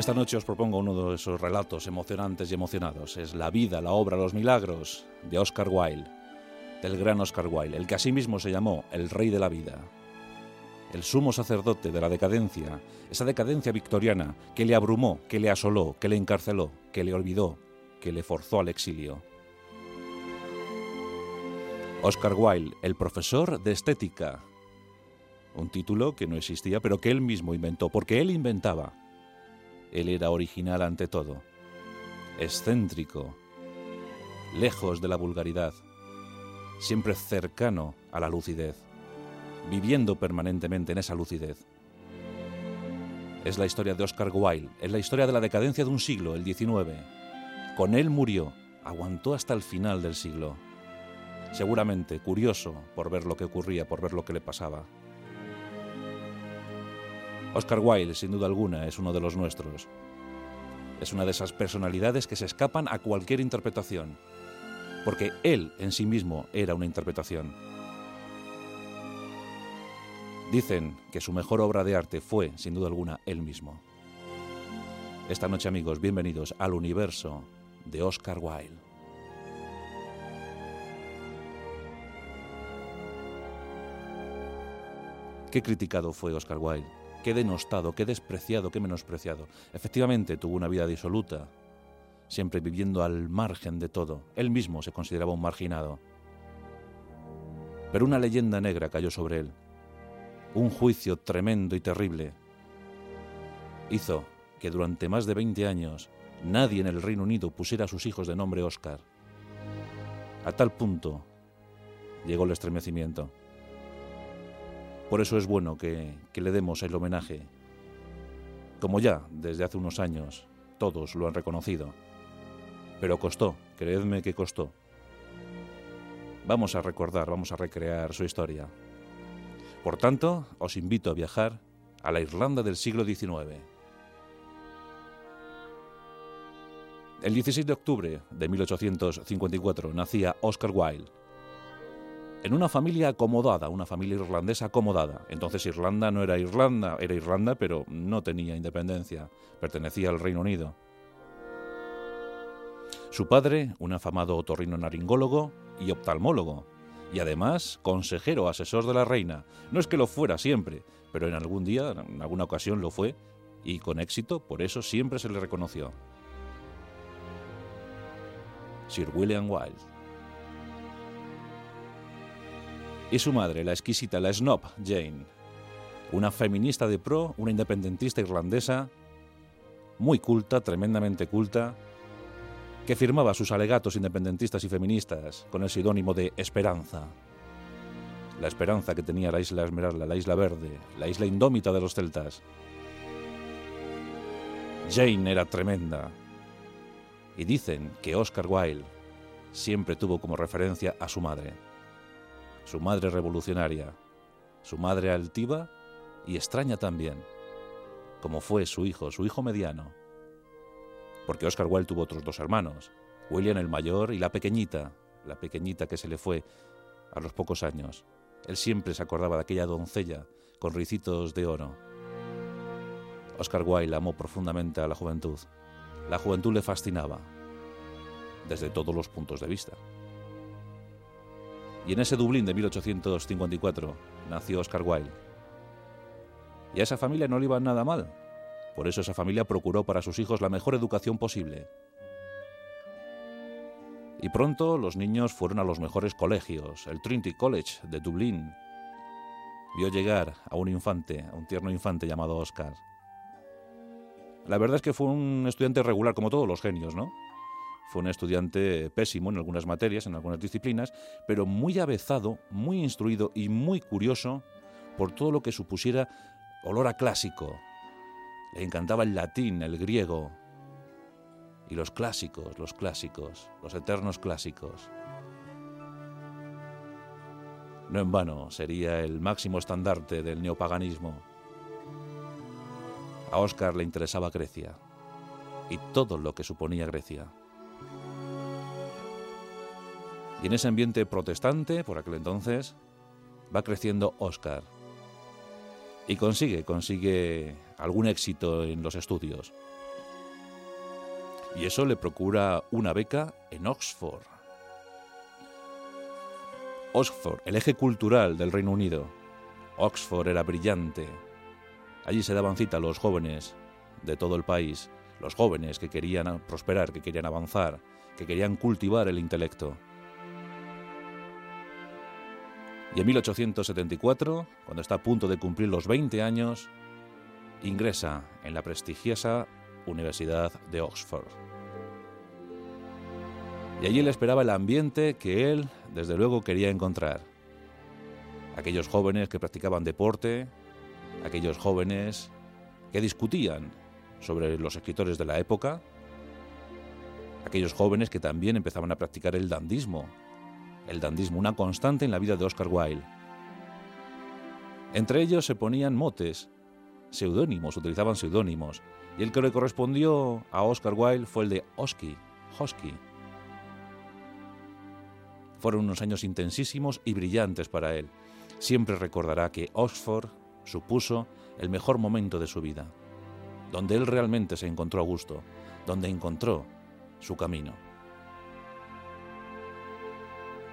Esta noche os propongo uno de esos relatos emocionantes y emocionados. Es La vida, la obra, los milagros de Oscar Wilde, del gran Oscar Wilde, el que asimismo se llamó el rey de la vida, el sumo sacerdote de la decadencia, esa decadencia victoriana que le abrumó, que le asoló, que le encarceló, que le olvidó, que le forzó al exilio. Oscar Wilde, el profesor de estética, un título que no existía, pero que él mismo inventó, porque él inventaba. Él era original ante todo, excéntrico, lejos de la vulgaridad, siempre cercano a la lucidez, viviendo permanentemente en esa lucidez. Es la historia de Oscar Wilde, es la historia de la decadencia de un siglo, el XIX. Con él murió, aguantó hasta el final del siglo. Seguramente curioso por ver lo que ocurría, por ver lo que le pasaba. Oscar Wilde, sin duda alguna, es uno de los nuestros. Es una de esas personalidades que se escapan a cualquier interpretación, porque él en sí mismo era una interpretación. Dicen que su mejor obra de arte fue, sin duda alguna, él mismo. Esta noche, amigos, bienvenidos al universo de Oscar Wilde. Qué criticado fue Oscar Wilde qué denostado, qué despreciado, qué menospreciado. Efectivamente, tuvo una vida disoluta, siempre viviendo al margen de todo. Él mismo se consideraba un marginado. Pero una leyenda negra cayó sobre él. Un juicio tremendo y terrible hizo que durante más de 20 años nadie en el Reino Unido pusiera a sus hijos de nombre Oscar. A tal punto llegó el estremecimiento. Por eso es bueno que, le demos el homenaje. Como ya desde hace unos años todos lo han reconocido. Pero costó, creedme que costó. Vamos a recordar, vamos a recrear su historia. Por tanto, os invito a viajar a la Irlanda del siglo XIX. El 16 de octubre de 1854 nacía Oscar Wilde, en una familia acomodada, una familia irlandesa acomodada. Entonces Irlanda no era Irlanda, era Irlanda, pero no tenía independencia, pertenecía al Reino Unido. Su padre, un afamado otorrino-naringólogo y oftalmólogo, y además consejero asesor de la reina. No es que lo fuera siempre, pero en algún día, en alguna ocasión lo fue, y con éxito, por eso siempre se le reconoció. Sir William Wilde. Y su madre, la exquisita, la snob Jane, una feminista de pro, una independentista irlandesa, muy culta, tremendamente culta, que firmaba sus alegatos independentistas y feministas con el seudónimo de Esperanza. La esperanza que tenía la isla Esmeralda, la isla verde, la isla indómita de los celtas. Jane era tremenda. Y dicen que Oscar Wilde siempre tuvo como referencia a su madre su madre revolucionaria, su madre altiva y extraña también, como fue su hijo, su hijo mediano. Porque Oscar Wilde tuvo otros dos hermanos, William el mayor y la pequeñita, la pequeñita que se le fue a los pocos años. Él siempre se acordaba de aquella doncella con ricitos de oro. Oscar Wilde amó profundamente a la juventud. La juventud le fascinaba, desde todos los puntos de vista. Y en ese Dublín de 1854 nació Oscar Wilde. Y a esa familia no le iba nada mal. Por eso esa familia procuró para sus hijos la mejor educación posible. Y pronto los niños fueron a los mejores colegios, el Trinity College de Dublín. Vio llegar a un infante, a un tierno infante llamado Oscar. La verdad es que fue un estudiante regular, como todos los genios, ¿no? Fue un estudiante pésimo en algunas materias, en algunas disciplinas, pero muy avezado, muy instruido y muy curioso por todo lo que supusiera olor a clásico. Le encantaba el latín, el griego y los clásicos, los clásicos, los eternos clásicos. No en vano sería el máximo estandarte del neopaganismo. A Oscar le interesaba Grecia y todo lo que suponía Grecia. Y en ese ambiente protestante, por aquel entonces, va creciendo Oscar. Y consigue, consigue algún éxito en los estudios. Y eso le procura una beca en Oxford. Oxford, el eje cultural del Reino Unido. Oxford era brillante. Allí se daban cita los jóvenes de todo el país, los jóvenes que querían prosperar, que querían avanzar, que querían cultivar el intelecto. Y en 1874, cuando está a punto de cumplir los 20 años, ingresa en la prestigiosa Universidad de Oxford. Y allí le esperaba el ambiente que él, desde luego, quería encontrar. Aquellos jóvenes que practicaban deporte, aquellos jóvenes que discutían sobre los escritores de la época, aquellos jóvenes que también empezaban a practicar el dandismo, el dandismo, una constante en la vida de Oscar Wilde. Entre ellos se ponían motes, seudónimos, utilizaban seudónimos, y el que le correspondió a Oscar Wilde fue el de Oski, Hosky. Fueron unos años intensísimos y brillantes para él. Siempre recordará que Oxford supuso el mejor momento de su vida, donde él realmente se encontró a gusto, donde encontró su camino.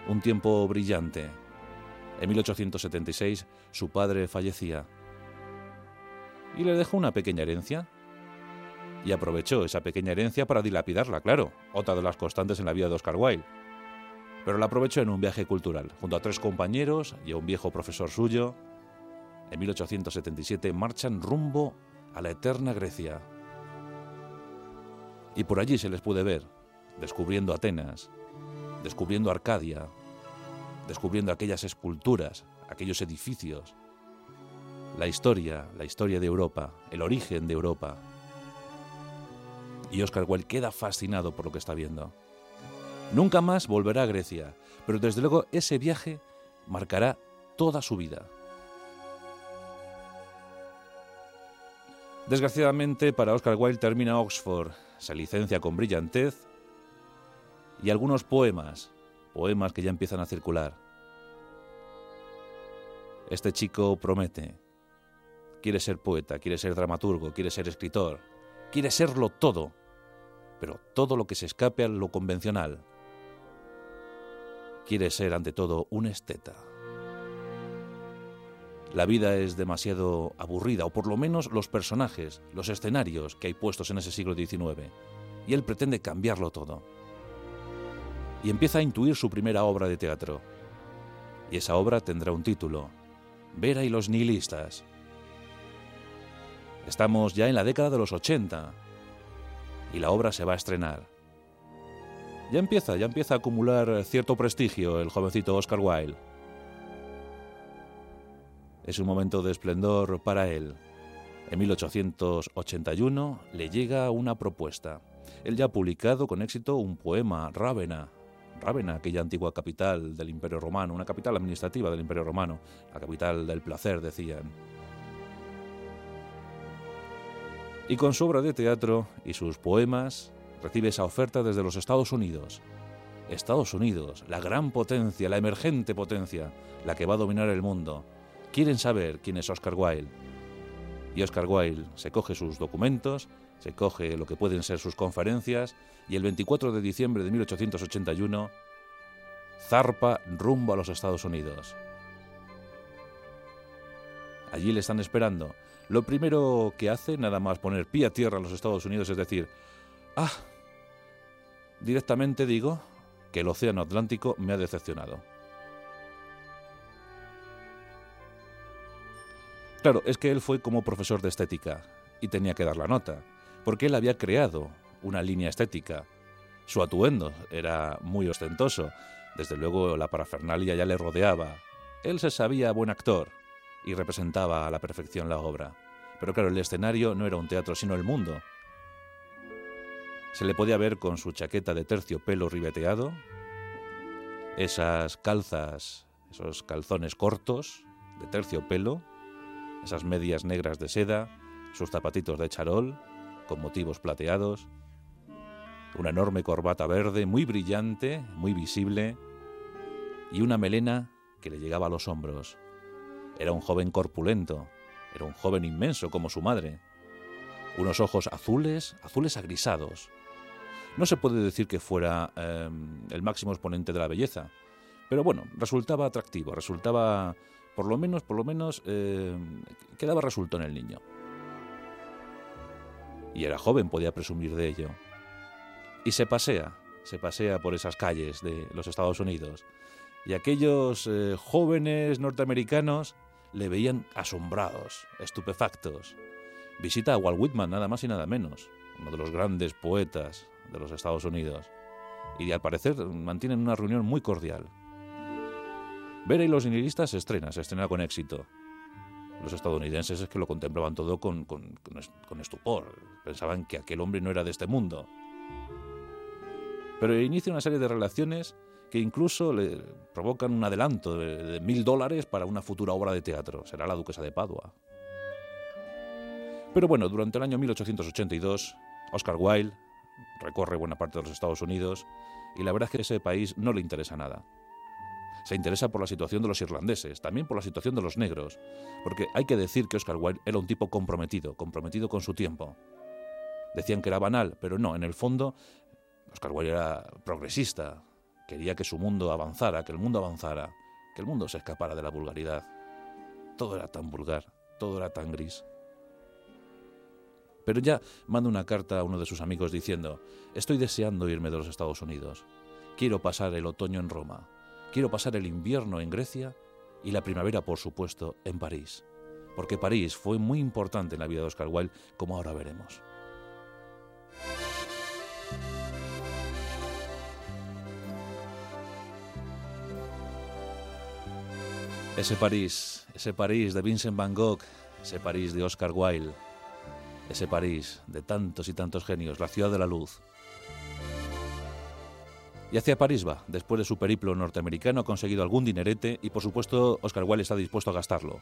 Un tiempo brillante. En 1876 su padre fallecía y le dejó una pequeña herencia. Y aprovechó esa pequeña herencia para dilapidarla, claro, otra de las constantes en la vida de Oscar Wilde. Pero la aprovechó en un viaje cultural, junto a tres compañeros y a un viejo profesor suyo. En 1877 marchan rumbo a la eterna Grecia. Y por allí se les puede ver, descubriendo Atenas, descubriendo Arcadia, descubriendo aquellas esculturas, aquellos edificios, la historia, la historia de Europa, el origen de Europa. Y Oscar Wilde queda fascinado por lo que está viendo. Nunca más volverá a Grecia, pero desde luego ese viaje marcará toda su vida. Desgraciadamente para Oscar Wilde termina Oxford, se licencia con brillantez y algunos poemas, poemas que ya empiezan a circular. Este chico promete, quiere ser poeta, quiere ser dramaturgo, quiere ser escritor, quiere serlo todo, pero todo lo que se escape a lo convencional. Quiere ser ante todo un esteta. La vida es demasiado aburrida, o por lo menos los personajes, los escenarios que hay puestos en ese siglo XIX, y él pretende cambiarlo todo. Y empieza a intuir su primera obra de teatro. Y esa obra tendrá un título, Vera y los nihilistas. Estamos ya en la década de los 80 y la obra se va a estrenar. Ya empieza, ya empieza a acumular cierto prestigio el jovencito Oscar Wilde. Es un momento de esplendor para él. En 1881 le llega una propuesta. Él ya ha publicado con éxito un poema, Rávena. Rávena, aquella antigua capital del Imperio Romano, una capital administrativa del Imperio Romano, la capital del placer, decían. Y con su obra de teatro y sus poemas recibe esa oferta desde los Estados Unidos. Estados Unidos, la gran potencia, la emergente potencia, la que va a dominar el mundo. Quieren saber quién es Oscar Wilde. Y Oscar Wilde se coge sus documentos, se coge lo que pueden ser sus conferencias y el 24 de diciembre de 1881 zarpa rumbo a los Estados Unidos. Allí le están esperando lo primero que hace, nada más poner pie a tierra en los Estados Unidos, es decir, ah, directamente digo que el Océano Atlántico me ha decepcionado. Claro, es que él fue como profesor de estética y tenía que dar la nota, porque él había creado una línea estética. Su atuendo era muy ostentoso, desde luego la parafernalia ya le rodeaba. Él se sabía buen actor, y representaba a la perfección la obra. Pero claro, el escenario no era un teatro, sino el mundo. Se le podía ver con su chaqueta de terciopelo ribeteado, esas calzas, esos calzones cortos de terciopelo, esas medias negras de seda, sus zapatitos de charol con motivos plateados, una enorme corbata verde muy brillante, muy visible, y una melena que le llegaba a los hombros. Era un joven corpulento, era un joven inmenso como su madre. Unos ojos azules, azules agrisados. No se puede decir que fuera em, el máximo exponente de la belleza, pero bueno, resultaba atractivo, resultaba, por lo menos, por lo menos, em, quedaba en el niño. Y era joven, podía presumir de ello. Y se pasea, se pasea por esas calles de los Estados Unidos. Y aquellos eh, jóvenes norteamericanos le veían asombrados, estupefactos. Visita a Walt Whitman, nada más y nada menos, uno de los grandes poetas de los Estados Unidos. Y al parecer mantienen una reunión muy cordial. Vera y los nihilistas se estrena, se estrena con éxito. Los estadounidenses es que lo contemplaban todo con, con, estupor. Pensaban que aquel hombre no era de este mundo. Pero inicia una serie de relaciones que incluso le provocan un adelanto de mil dólares para una futura obra de teatro. Será La Duquesa de Padua. Pero bueno, durante el año 1882, Oscar Wilde recorre buena parte de los Estados Unidos y la verdad es que ese país no le interesa nada. Se interesa por la situación de los irlandeses, también por la situación de los negros, porque hay que decir que Oscar Wilde era un tipo comprometido, comprometido con su tiempo. Decían que era banal, pero no, en el fondo Oscar Wilde era progresista, quería que su mundo avanzara, que el mundo avanzara, que el mundo se escapara de la vulgaridad. Todo era tan vulgar, todo era tan gris. Pero ya manda una carta a uno de sus amigos diciendo, estoy deseando irme de los Estados Unidos. Quiero pasar el otoño en Roma. Quiero pasar el invierno en Grecia y la primavera, por supuesto, en París. Porque París fue muy importante en la vida de Oscar Wilde, como ahora veremos. Ese París, ese París de Vincent Van Gogh, ese París de Oscar Wilde, ese París de tantos y tantos genios, la ciudad de la luz. Y hacia París va, después de su periplo norteamericano ha conseguido algún dinerete y por supuesto Oscar Wilde está dispuesto a gastarlo.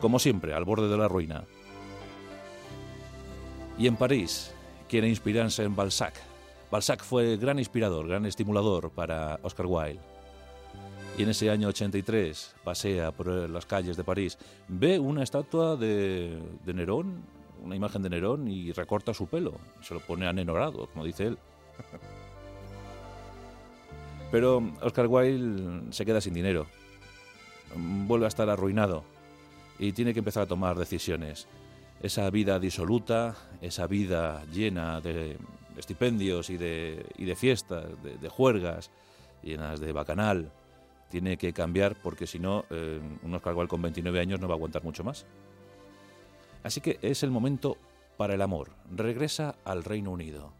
Como siempre, al borde de la ruina. Y en París quiere inspirarse en Balzac. Balzac fue gran inspirador, gran estimulador para Oscar Wilde y en ese año 83 pasea por las calles de París, ve una estatua de, Nerón, una imagen de Nerón y recorta su pelo, se lo pone anenorado, como dice él. Pero Oscar Wilde se queda sin dinero, vuelve a estar arruinado y tiene que empezar a tomar decisiones. Esa vida disoluta, esa vida llena de estipendios y de, y de fiestas, de, juergas, llenas de bacanal, tiene que cambiar porque si no, eh, un Oscar Wilde con 29 años no va a aguantar mucho más. Así que es el momento para el amor. Regresa al Reino Unido.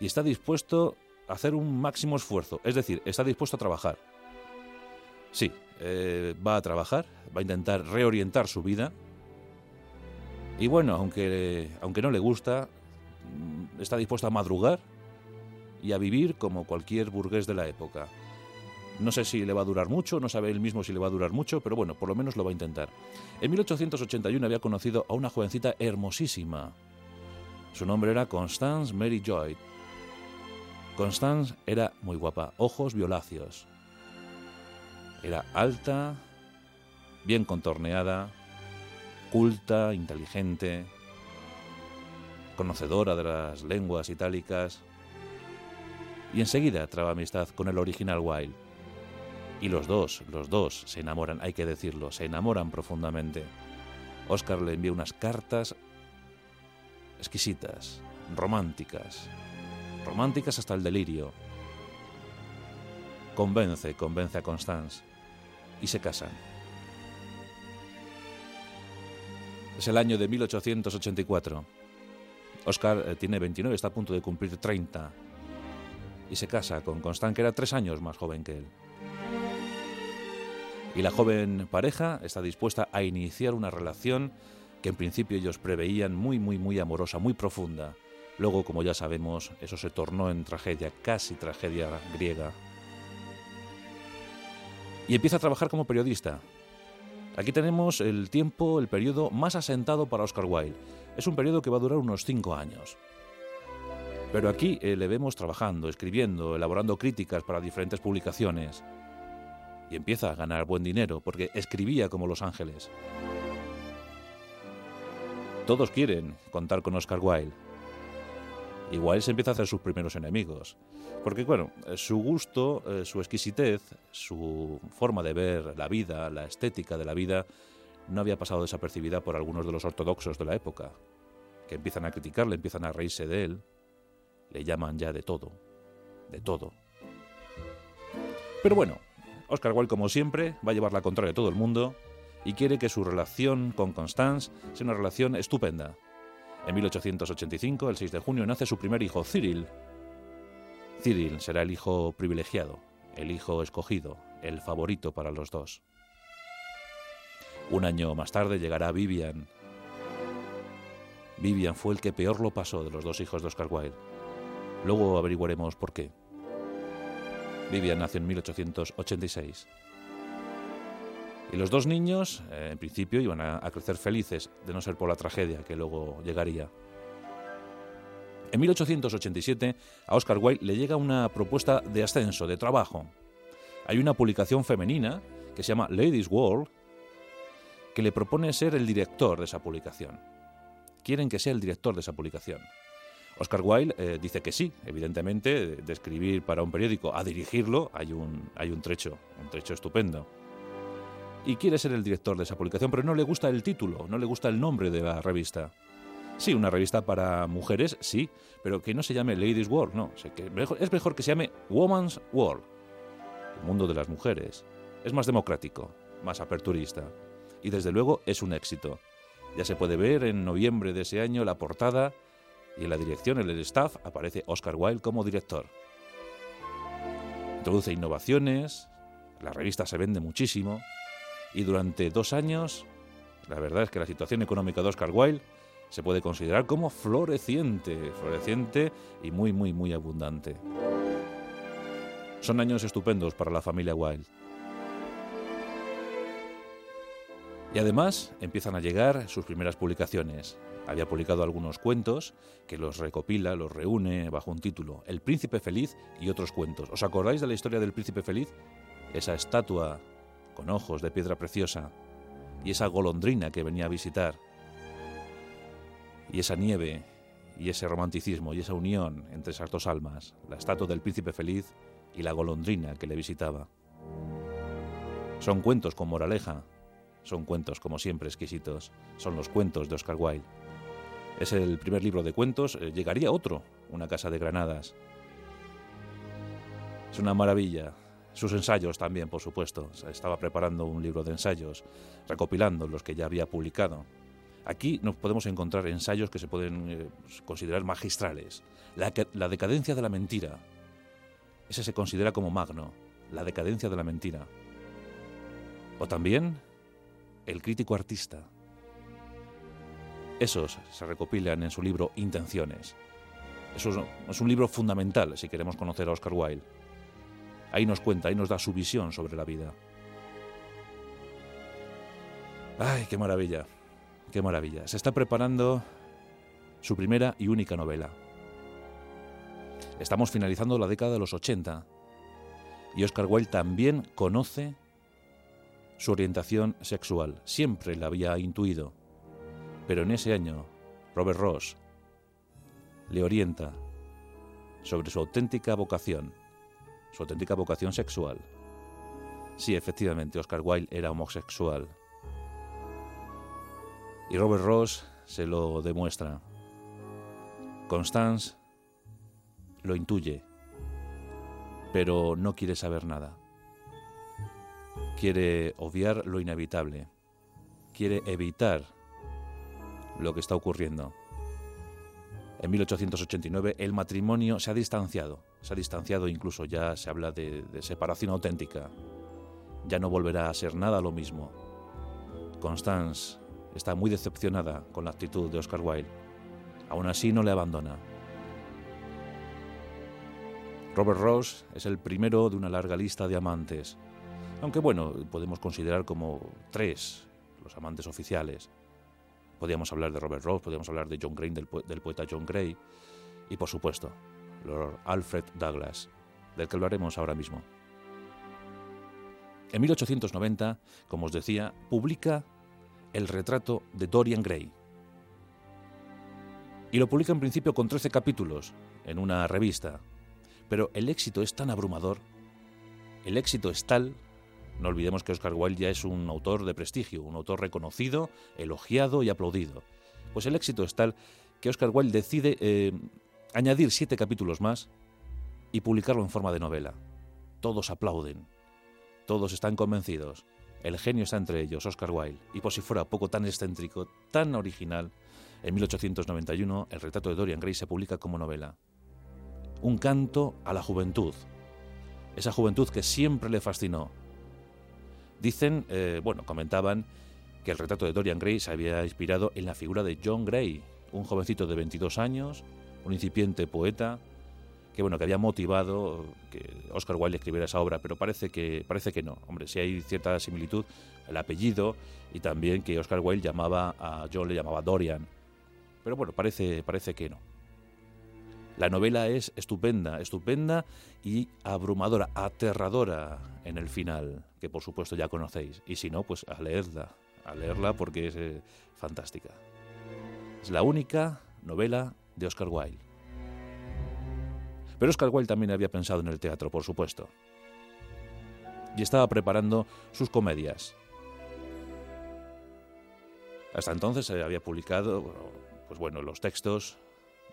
Y está dispuesto hacer un máximo esfuerzo. Es decir, está dispuesto a trabajar. Sí, eh, va a trabajar, va a intentar reorientar su vida. Y bueno, aunque, aunque no le gusta, mm, está dispuesto a madrugar y a vivir como cualquier burgués de la época. No sé si le va a durar mucho, no sabe él mismo si le va a durar mucho, pero bueno, por lo menos lo va a intentar. En 1881 había conocido a una jovencita hermosísima. Su nombre era Constance Mary Joy. Constance era muy guapa, ojos violáceos. Era alta, bien contorneada, culta, inteligente, conocedora de las lenguas itálicas. Y enseguida traba amistad con el original Wilde. Y los dos, los dos se enamoran, hay que decirlo, se enamoran profundamente. Oscar le envía unas cartas exquisitas, románticas, románticas hasta el delirio. Convence, convence a Constance y se casan. Es el año de 1884. Oscar eh, tiene 29, está a punto de cumplir 30 y se casa con Constance, que era tres años más joven que él. Y la joven pareja está dispuesta a iniciar una relación que en principio ellos preveían muy, muy, muy amorosa, muy profunda. Luego, como ya sabemos, eso se tornó en tragedia, casi tragedia griega. Y empieza a trabajar como periodista. Aquí tenemos el tiempo, el periodo más asentado para Oscar Wilde. Es un periodo que va a durar unos cinco años. Pero aquí eh, le vemos trabajando, escribiendo, elaborando críticas para diferentes publicaciones y empieza a ganar buen dinero porque escribía como Los Ángeles. Todos quieren contar con Oscar Wilde. Y Wilde empieza a hacer sus primeros enemigos. Porque, bueno, su gusto, eh, su exquisitez, su forma de ver la vida, la estética de la vida, no había pasado desapercibida por algunos de los ortodoxos de la época, que empiezan a criticarle, empiezan a reírse de él, le llaman ya de todo, de todo. Pero bueno, Oscar Wilde, como siempre, va a llevar la contraria a todo el mundo y quiere que su relación con Constance sea una relación estupenda. En 1885, el 6 de junio, nace su primer hijo, Cyril. Cyril será el hijo privilegiado, el hijo escogido, el favorito para los dos. Un año más tarde llegará Vivian. Vivian fue el que peor lo pasó de los dos hijos de Oscar Wilde. Luego averiguaremos por qué. Vivian nació en 1886. Y los dos niños, eh, en principio, iban a, crecer felices, de no ser por la tragedia que luego llegaría. En 1887 a Oscar Wilde le llega una propuesta de ascenso, de trabajo. Hay una publicación femenina que se llama Ladies World que le propone ser el director de esa publicación. Quieren que sea el director de esa publicación. Oscar Wilde eh, dice que sí, evidentemente, de escribir para un periódico a dirigirlo hay un, hay un trecho, un trecho estupendo y quiere ser el director de esa publicación, pero no le gusta el título, no le gusta el nombre de la revista. Sí, una revista para mujeres, sí, pero que no se llame Ladies World, no. es mejor que se llame Woman's World, el mundo de las mujeres. Es más democrático, más aperturista. Y desde luego es un éxito. Ya se puede ver en noviembre de ese año la portada y en la dirección, en el staff, aparece Oscar Wilde como director. Introduce innovaciones, la revista se vende muchísimo, y durante dos años, la verdad es que la situación económica de Oscar Wilde se puede considerar como floreciente, floreciente y muy, muy, muy abundante. Son años estupendos para la familia Wilde. Y además empiezan a llegar sus primeras publicaciones. Había publicado algunos cuentos que los recopila, los reúne bajo un título, El Príncipe Feliz y otros cuentos. ¿Os acordáis de la historia del Príncipe Feliz? Esa estatua con ojos de piedra preciosa, y esa golondrina que venía a visitar, y esa nieve, y ese romanticismo, y esa unión entre esas dos almas, la estatua del príncipe feliz y la golondrina que le visitaba. Son cuentos con moraleja, son cuentos como siempre exquisitos, son los cuentos de Oscar Wilde. Es el primer libro de cuentos, eh, llegaría otro, Una casa de granadas. Es una maravilla, sus ensayos también, por supuesto. Estaba preparando un libro de ensayos, recopilando los que ya había publicado. Aquí nos podemos encontrar ensayos que se pueden eh, considerar magistrales. La, la decadencia de la mentira. Ese se considera como magno, la decadencia de la mentira. O también el crítico artista. Esos se recopilan en su libro Intenciones. Eso es un libro fundamental si queremos conocer a Oscar Wilde. Ahí nos cuenta, ahí nos da su visión sobre la vida. ¡Ay, qué maravilla! ¡Qué maravilla! Se está preparando su primera y única novela. Estamos finalizando la década de los 80 y Oscar Wilde también conoce su orientación sexual. Siempre la había intuido. Pero en ese año, Robert Ross le orienta sobre su auténtica vocación su auténtica vocación sexual. Sí, efectivamente, Oscar Wilde era homosexual. Y Robert Ross se lo demuestra. Constance lo intuye, pero no quiere saber nada. Quiere obviar lo inevitable. Quiere evitar lo que está ocurriendo. En 1889 el matrimonio se ha distanciado, se ha distanciado incluso ya se habla de, separación auténtica. Ya no volverá a ser nada lo mismo. Constance está muy decepcionada con la actitud de Oscar Wilde. Aún así no le abandona. Robert Ross es el primero de una larga lista de amantes, aunque bueno, podemos considerar como tres los amantes oficiales. Podríamos hablar de Robert Ross, podríamos hablar de John Gray, del, poeta John Gray, y por supuesto, Lord Alfred Douglas, del que hablaremos ahora mismo. En 1890, como os decía, publica el retrato de Dorian Gray. Y lo publica en principio con 13 capítulos en una revista. Pero el éxito es tan abrumador, el éxito es tal, no olvidemos que Oscar Wilde ya es un autor de prestigio, un autor reconocido, elogiado y aplaudido. Pues el éxito es tal que Oscar Wilde decide eh, añadir siete capítulos más y publicarlo en forma de novela. Todos aplauden, todos están convencidos. El genio está entre ellos, Oscar Wilde, y por si fuera poco tan excéntrico, tan original, en 1891 el retrato de Dorian Gray se publica como novela. Un canto a la juventud, esa juventud que siempre le fascinó. Dicen, eh, bueno, comentaban que el retrato de Dorian Gray se había inspirado en la figura de John Gray, un jovencito de 22 años, un incipiente poeta, que bueno, que había motivado que Oscar Wilde escribiera esa obra, pero parece que parece que no. Hombre, si hay cierta similitud, el apellido y también que Oscar Wilde llamaba a John le llamaba Dorian. Pero bueno, parece parece que no. La novela es estupenda, estupenda y abrumadora, aterradora en el final, que por supuesto ya conocéis. Y si no, pues a leerla, a leerla porque es eh, fantástica. Es la única novela de Oscar Wilde. Pero Oscar Wilde también había pensado en el teatro, por supuesto. Y estaba preparando sus comedias. Hasta entonces se había publicado, pues bueno, los textos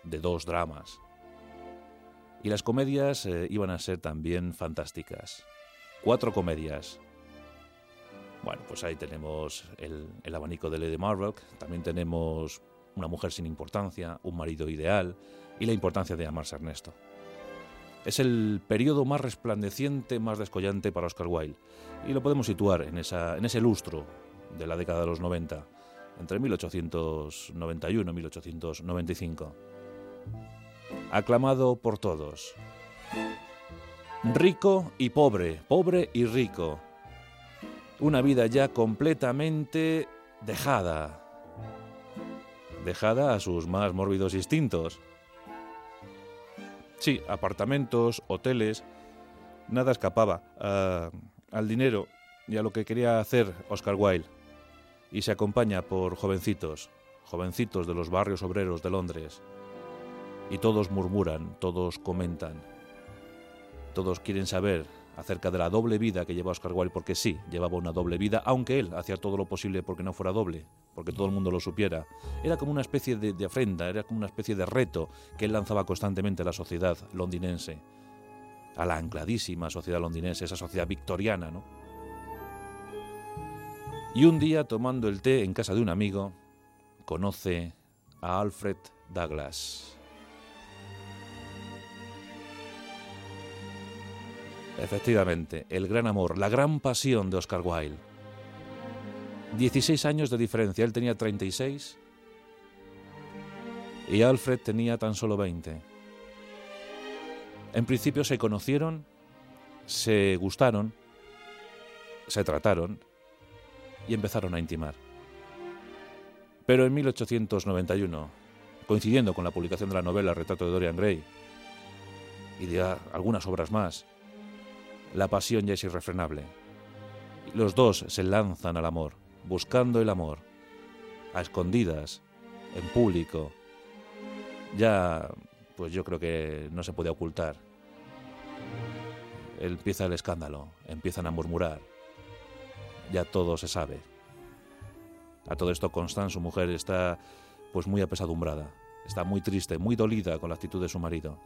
de dos dramas. Y las comedias eh, iban a ser también fantásticas. Cuatro comedias. Bueno, pues ahí tenemos el, el abanico de Lady Marrock, también tenemos Una mujer sin importancia, Un marido ideal y la importancia de amarse Ernesto. Es el periodo más resplandeciente, más descollante para Oscar Wilde, y lo podemos situar en, en ese lustro de la década de los 90, entre 1891 y 1895. Aclamado por todos. Rico y pobre, pobre y rico. Una vida ya completamente dejada. Dejada a sus más mórbidos instintos Sí, apartamentos, hoteles, nada escapaba al dinero y a lo que quería hacer Oscar Wilde. Y se acompaña por jovencitos, jovencitos de los barrios obreros de Londres. Y todos murmuran, todos comentan, todos quieren saber acerca de la doble vida que lleva Oscar Wilde, porque sí, llevaba una doble vida, aunque él hacía todo lo posible porque no fuera doble, porque todo el mundo lo supiera. Era como una especie de, de afrenta, era como una especie de reto que él lanzaba constantemente a la sociedad londinense, a la ancladísima sociedad londinense, esa sociedad victoriana, ¿no? Y un día, tomando el té en casa de un amigo, conoce a Alfred Douglas. Efectivamente, el gran amor, la gran pasión de Oscar Wilde. 16 años de diferencia, él tenía 36 y Alfred tenía tan solo 20. En principio se conocieron, se gustaron, se trataron y empezaron a intimar. Pero en 1891, coincidiendo con la publicación de la novela Retrato de Dorian Gray y de algunas obras más, la pasión ya es irrefrenable. Los dos se lanzan al amor, buscando el amor, a escondidas, en público. Ya, pues yo creo que no se puede ocultar. Empieza el escándalo, empiezan a murmurar. Ya todo se sabe. A todo esto Constance, su mujer, está pues muy apesadumbrada, está muy triste, muy dolida con la actitud de su marido.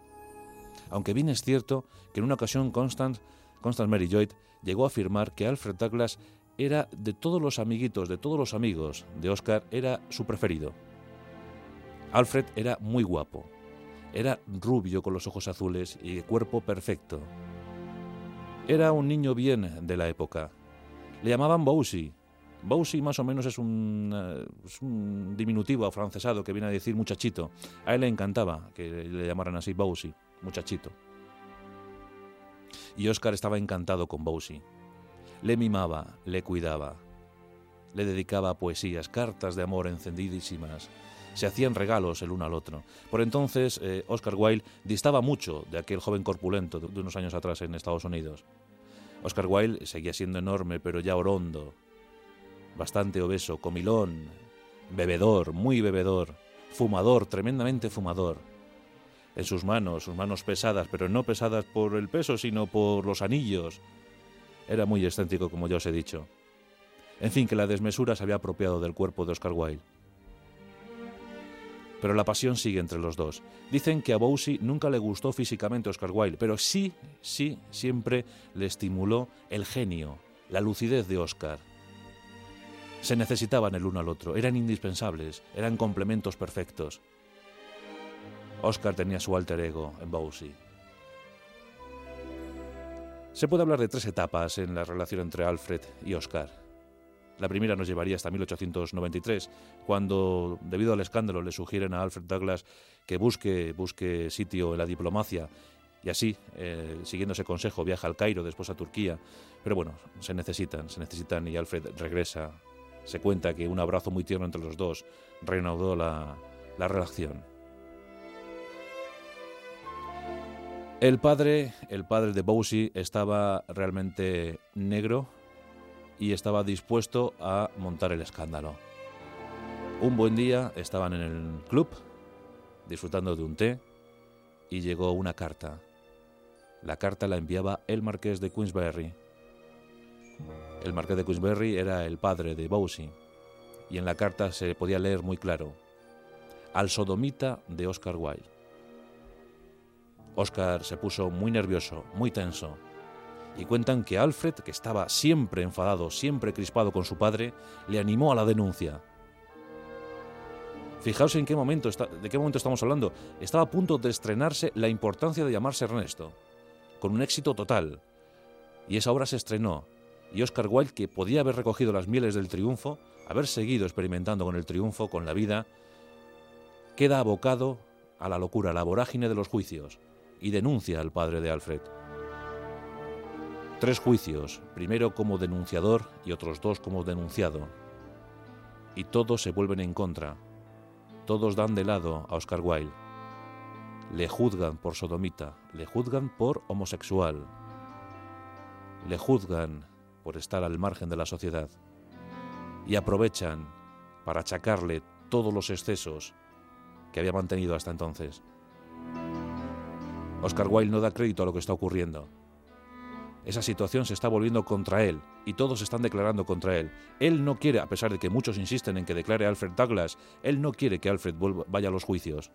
Aunque bien es cierto que en una ocasión Constance Constance Mary Lloyd llegó a afirmar que Alfred Douglas era de todos los amiguitos, de todos los amigos de Oscar, era su preferido. Alfred era muy guapo. Era rubio con los ojos azules y cuerpo perfecto. Era un niño bien de la época. Le llamaban Bowsy. Bowsy más o menos es un, eh, un, diminutivo afrancesado que viene a decir muchachito. A él le encantaba que le llamaran así Bowsy, muchachito y Oscar estaba encantado con Bowsy. Le mimaba, le cuidaba, le dedicaba poesías, cartas de amor encendidísimas. Se hacían regalos el uno al otro. Por entonces, eh, Oscar Wilde distaba mucho de aquel joven corpulento de, unos años atrás en Estados Unidos. Oscar Wilde seguía siendo enorme, pero ya orondo, bastante obeso, comilón, bebedor, muy bebedor, fumador, tremendamente fumador. En sus manos, sus manos pesadas, pero no pesadas por el peso, sino por los anillos. Era muy excéntrico, como ya os he dicho. En fin, que la desmesura se había apropiado del cuerpo de Oscar Wilde. Pero la pasión sigue entre los dos. Dicen que a Bowsy nunca le gustó físicamente Oscar Wilde, pero sí, sí, siempre le estimuló el genio, la lucidez de Oscar. Se necesitaban el uno al otro, eran indispensables, eran complementos perfectos. Oscar tenía su alter ego en Bowsy. Se puede hablar de tres etapas en la relación entre Alfred y Oscar. La primera nos llevaría hasta 1893, cuando, debido al escándalo, le sugieren a Alfred Douglas que busque, busque sitio en la diplomacia y así, eh, siguiendo ese consejo, viaja al Cairo, después a Turquía. Pero bueno, se necesitan, se necesitan y Alfred regresa. Se cuenta que un abrazo muy tierno entre los dos reanudó la, la relación. El padre, el padre de Bowsy estaba realmente negro, y estaba dispuesto a montar el escándalo. Un buen día estaban en el club disfrutando de un té y llegó una carta. La carta la enviaba el marqués de Queensberry. El marqués de Queensberry era el padre de Bowsy y en la carta se podía leer muy claro al sodomita de Oscar Wilde. Oscar se puso muy nervioso, muy tenso y cuentan que Alfred, que estaba siempre enfadado, siempre crispado con su padre, le animó a la denuncia. Fijaos en qué momento de qué momento estamos hablando. Estaba a punto de estrenarse La importancia de llamarse Ernesto, con un éxito total. Y esa obra se estrenó. Y Oscar Wilde, que podía haber recogido las mieles del triunfo, haber seguido experimentando con el triunfo, con la vida, queda abocado a la locura, a la vorágine de los juicios, y denuncia al padre de Alfred. Tres juicios, primero como denunciador y otros dos como denunciado. Y todos se vuelven en contra. Todos dan de lado a Oscar Wilde. Le juzgan por sodomita, le juzgan por homosexual, le juzgan por estar al margen de la sociedad y aprovechan para achacarle todos los excesos que había mantenido hasta entonces. Oscar Wilde no da crédito a lo que está ocurriendo. Esa situación se está volviendo contra él y todos están declarando contra él. Él no quiere, a pesar de que muchos insisten en que declare a Alfred Douglas, él no quiere que Alfred vaya a los juicios.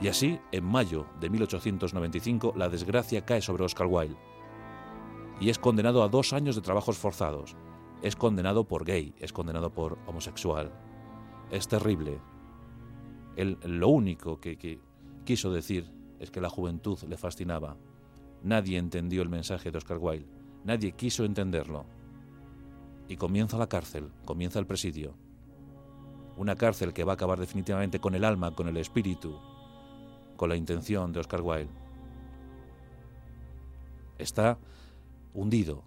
Y así, en mayo de 1895, la desgracia cae sobre Oscar Wilde. Y es condenado a dos años de trabajos forzados. Es condenado por gay, es condenado por homosexual. Es terrible. Él lo único que quiso decir es que la juventud le fascinaba Nadie entendió el mensaje de Oscar Wilde, nadie quiso entenderlo. Y comienza la cárcel, comienza el presidio. Una cárcel que va a acabar definitivamente con el alma, con el espíritu, con la intención de Oscar Wilde. Está hundido,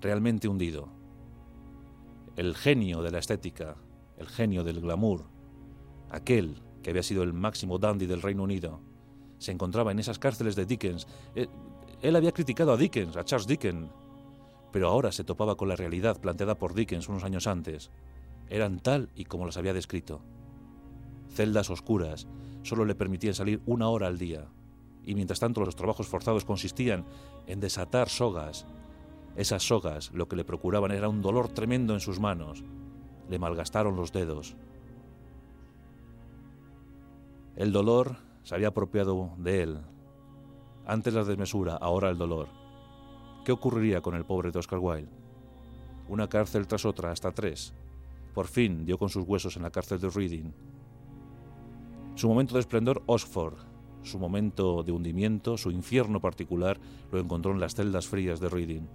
realmente hundido. El genio de la estética, el genio del glamour, aquel que había sido el máximo dandy del Reino Unido, se encontraba en esas cárceles de Dickens. Eh, él había criticado a Dickens, a Charles Dickens, pero ahora se topaba con la realidad planteada por Dickens unos años antes. Eran tal y como las había descrito. Celdas oscuras, solo le permitían salir una hora al día, y mientras tanto los trabajos forzados consistían en desatar sogas. Esas sogas lo que le procuraban era un dolor tremendo en sus manos. Le malgastaron los dedos. El dolor se había apropiado de él. Antes la desmesura, ahora el dolor. ¿Qué ocurriría con el pobre de Oscar Wilde? Una cárcel tras otra, hasta tres. Por fin dio con sus huesos en la cárcel de Reading. Su momento de esplendor, Oxford. Su momento de hundimiento, su infierno particular, lo encontró en las celdas frías de Reading.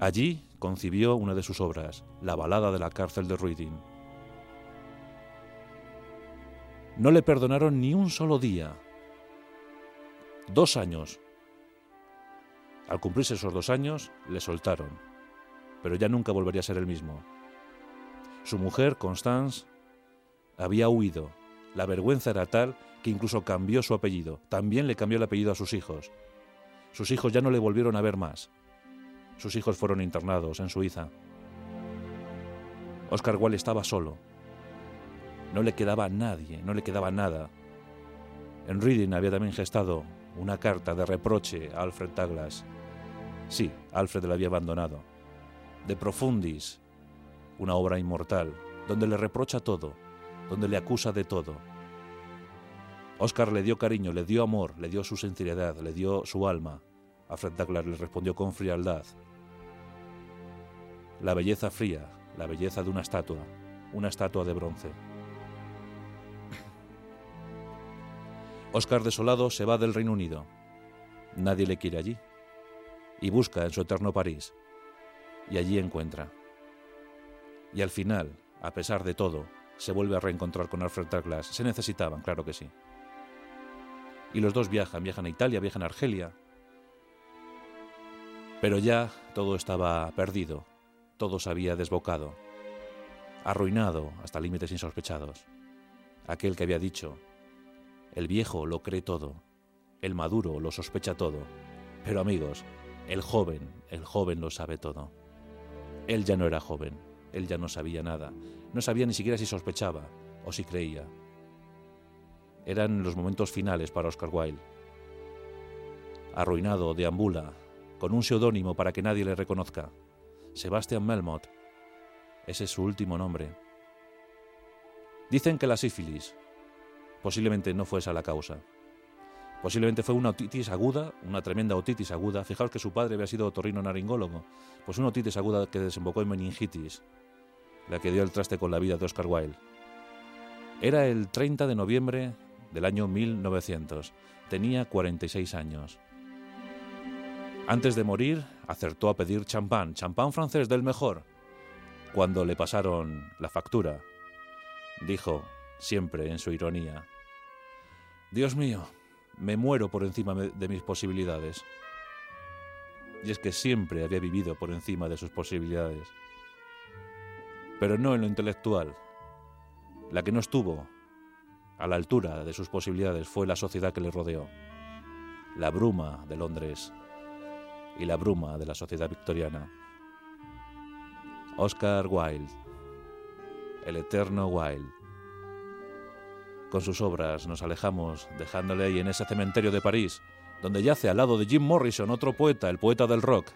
Allí concibió una de sus obras, La balada de la cárcel de Reading no le perdonaron ni un solo día. Dos años. Al cumplirse esos dos años, le soltaron, pero ya nunca volvería a ser el mismo. Su mujer, Constance, había huido. La vergüenza era tal que incluso cambió su apellido. También le cambió el apellido a sus hijos. Sus hijos ya no le volvieron a ver más. Sus hijos fueron internados en Suiza. Oscar Wilde estaba solo, No le quedaba nadie, no le quedaba nada. En Reading había también gestado una carta de reproche a Alfred Douglas. Sí, Alfred le había abandonado. De Profundis, una obra inmortal, donde le reprocha todo, donde le acusa de todo. Oscar le dio cariño, le dio amor, le dio su sinceridad, le dio su alma. Alfred Douglas le respondió con frialdad. La belleza fría, la belleza de una estatua, una estatua de bronce. Oscar desolado se va del Reino Unido. Nadie le quiere allí. Y busca en su eterno París. Y allí encuentra. Y al final, a pesar de todo, se vuelve a reencontrar con Alfred Douglas. Se necesitaban, claro que sí. Y los dos viajan, viajan a Italia, viajan a Argelia. Pero ya todo estaba perdido, todo se había desbocado, arruinado hasta límites insospechados. Aquel que había dicho, el viejo lo cree todo, el maduro lo sospecha todo, pero amigos, el joven, el joven lo sabe todo. Él ya no era joven, él ya no sabía nada, no sabía ni siquiera si sospechaba o si creía. Eran los momentos finales para Oscar Wilde. Arruinado, deambula, con un seudónimo para que nadie le reconozca. Sebastian Melmoth. Ese es su último nombre. Dicen que la sífilis posiblemente no fue esa la causa. Posiblemente fue una otitis aguda, una tremenda otitis aguda. Fijaos que su padre había sido otorrino naringólogo. Pues una otitis aguda que desembocó en meningitis, la que dio el traste con la vida de Oscar Wilde. Era el 30 de noviembre del año 1900. Tenía 46 años. Antes de morir, acertó a pedir champán, champán francés del mejor. Cuando le pasaron la factura, dijo, siempre en su ironía, Dios mío, me muero por encima de mis posibilidades. Y es que siempre había vivido por encima de sus posibilidades. Pero no en lo intelectual. La que no estuvo a la altura de sus posibilidades fue la sociedad que le rodeó. La bruma de Londres y la bruma de la sociedad victoriana. Oscar Wilde, el eterno Wilde. Con sus obras nos alejamos, dejándole ahí en ese cementerio de París, donde yace al lado de Jim Morrison, otro poeta, el poeta del rock.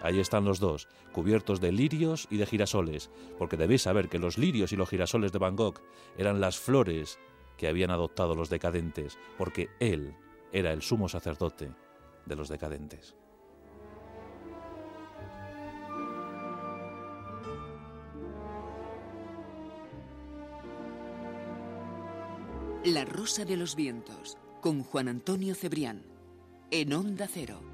Ahí están los dos, cubiertos de lirios y de girasoles, porque debéis saber que los lirios y los girasoles de Van Gogh eran las flores que habían adoptado los decadentes, porque él era el sumo sacerdote de los decadentes. La Rosa de los Vientos, con Juan Antonio Cebrián, en Onda Cero.